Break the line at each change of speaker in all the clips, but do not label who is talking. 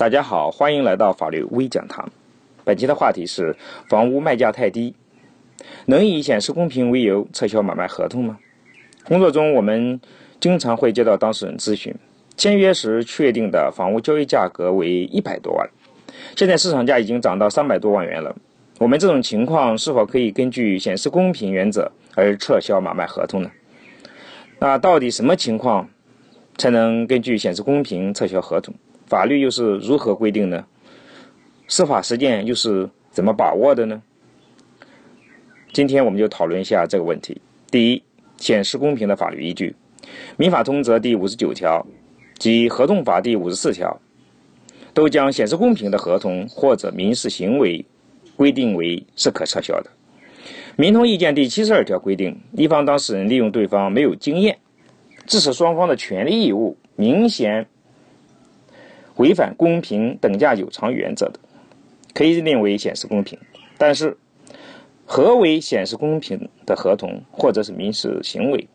大家好，欢迎来到法律微讲堂。本期的话题是：房屋卖价太低，能以显示公平为由撤销买卖合同吗？工作中，我们经常会接到当事人咨询，签约时确定的房屋交易价格为一百多万，现在市场价已经涨到三百多万元了。我们这种情况是否可以根据显示公平原则而撤销买卖合同呢？那到底什么情况才能根据显示公平撤销合同？法律又是如何规定呢？司法实践又是怎么把握的呢？今天我们就讨论一下这个问题。第一，显示公平的法律依据，《民法通则》第五十九条及《合同法》第五十四条，都将显示公平的合同或者民事行为规定为是可撤销的。《民通意见》第七十二条规定，一方当事人利用对方没有经验，致使双方的权利义务明显。违反公平等价有偿原则的，可以认定为显示公平。但是，何为显示公平的合同或者是民事行为，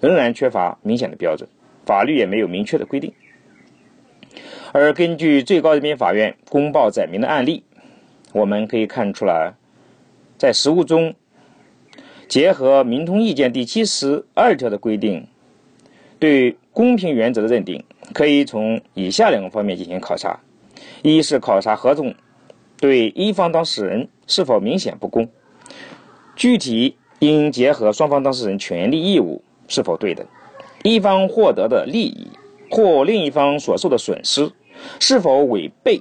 仍然缺乏明显的标准，法律也没有明确的规定。而根据最高人民法院公报载明的案例，我们可以看出来，在实务中，结合《民通意见》第七十二条的规定，对公平原则的认定。可以从以下两个方面进行考察：一是考察合同对一方当事人是否明显不公，具体应结合双方当事人权利义务是否对等，一方获得的利益或另一方所受的损失是否违背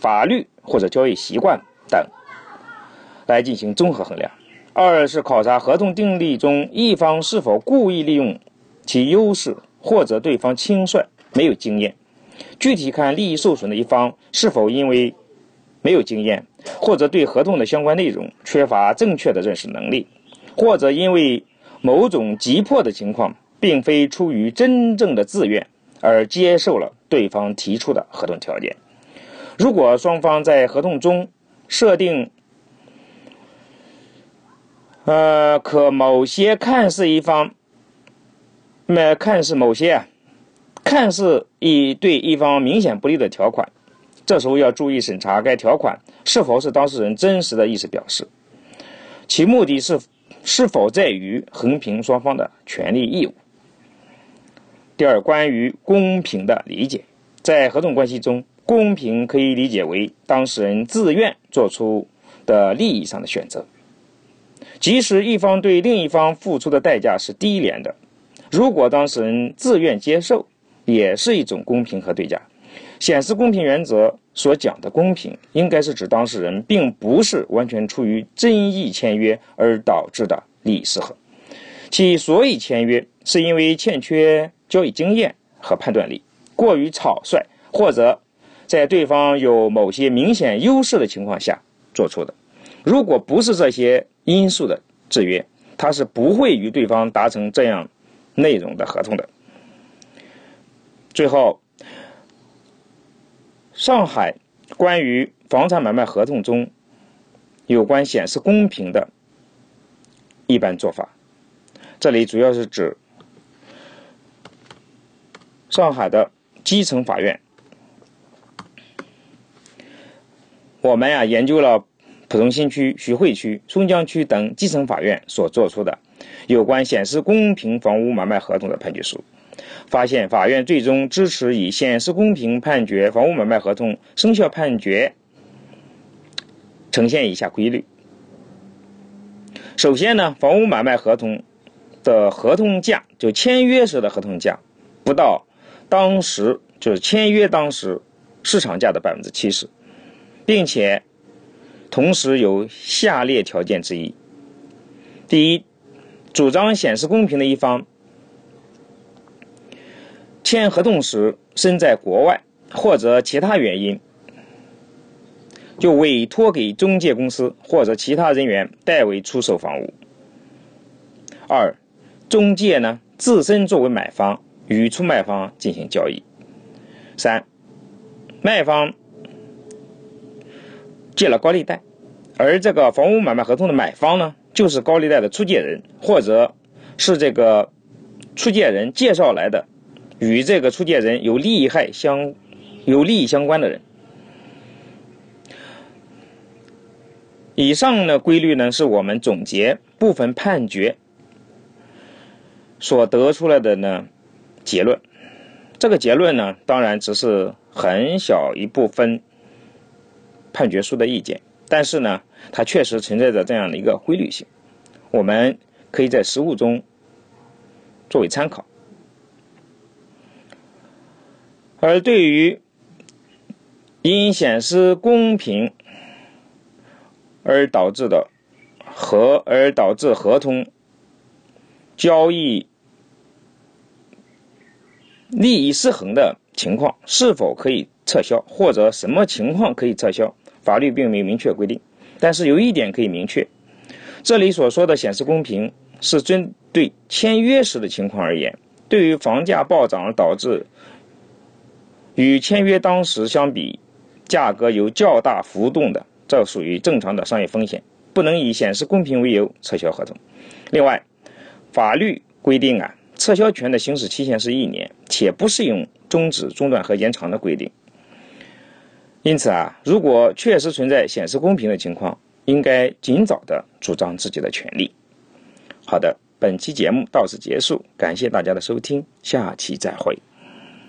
法律或者交易习惯等，来进行综合衡量；二是考察合同订立中一方是否故意利用其优势或者对方轻率。没有经验，具体看利益受损的一方是否因为没有经验，或者对合同的相关内容缺乏正确的认识能力，或者因为某种急迫的情况，并非出于真正的自愿而接受了对方提出的合同条件。如果双方在合同中设定，呃，可某些看似一方，那看似某些。看似一对一方明显不利的条款，这时候要注意审查该条款是否是当事人真实的意思表示，其目的是是否在于横平双方的权利义务。第二，关于公平的理解，在合同关系中，公平可以理解为当事人自愿做出的利益上的选择，即使一方对另一方付出的代价是低廉的，如果当事人自愿接受。也是一种公平和对价。显示公平原则所讲的公平，应该是指当事人并不是完全出于真意签约而导致的利益失衡，其所以签约是因为欠缺交易经验和判断力，过于草率，或者在对方有某些明显优势的情况下做出的。如果不是这些因素的制约，他是不会与对方达成这样内容的合同的。最后，上海关于房产买卖合同中有关显示公平的一般做法，这里主要是指上海的基层法院。我们呀研究了浦东新区、徐汇区、松江区等基层法院所做出的有关显示公平房屋买卖合同的判决书。发现法院最终支持以显示公平判决房屋买卖合同生效判决，呈现以下规律。首先呢，房屋买卖合同的合同价就签约时的合同价不到当时就是签约当时市场价的百分之七十，并且同时有下列条件之一：第一，主张显示公平的一方。签合同时身在国外或者其他原因，就委托给中介公司或者其他人员代为出售房屋。二，中介呢自身作为买方与出卖方进行交易。三，卖方借了高利贷，而这个房屋买卖合同的买方呢就是高利贷的出借人，或者是这个出借人介绍来的。与这个出借人有利害相有利益相关的人。以上的规律呢，是我们总结部分判决所得出来的呢结论。这个结论呢，当然只是很小一部分判决书的意见，但是呢，它确实存在着这样的一个规律性，我们可以在实务中作为参考。而对于因显示公平。而导致的和而导致合同交易利益失衡的情况，是否可以撤销，或者什么情况可以撤销？法律并没有明确规定。但是有一点可以明确，这里所说的显示公平，是针对签约时的情况而言。对于房价暴涨导致与签约当时相比价格有较大浮动的。这属于正常的商业风险，不能以显示公平为由撤销合同。另外，法律规定啊，撤销权的行使期限是一年，且不适用终止、中断和延长的规定。因此啊，如果确实存在显示公平的情况，应该尽早的主张自己的权利。好的，本期节目到此结束，感谢大家的收听，下期再会。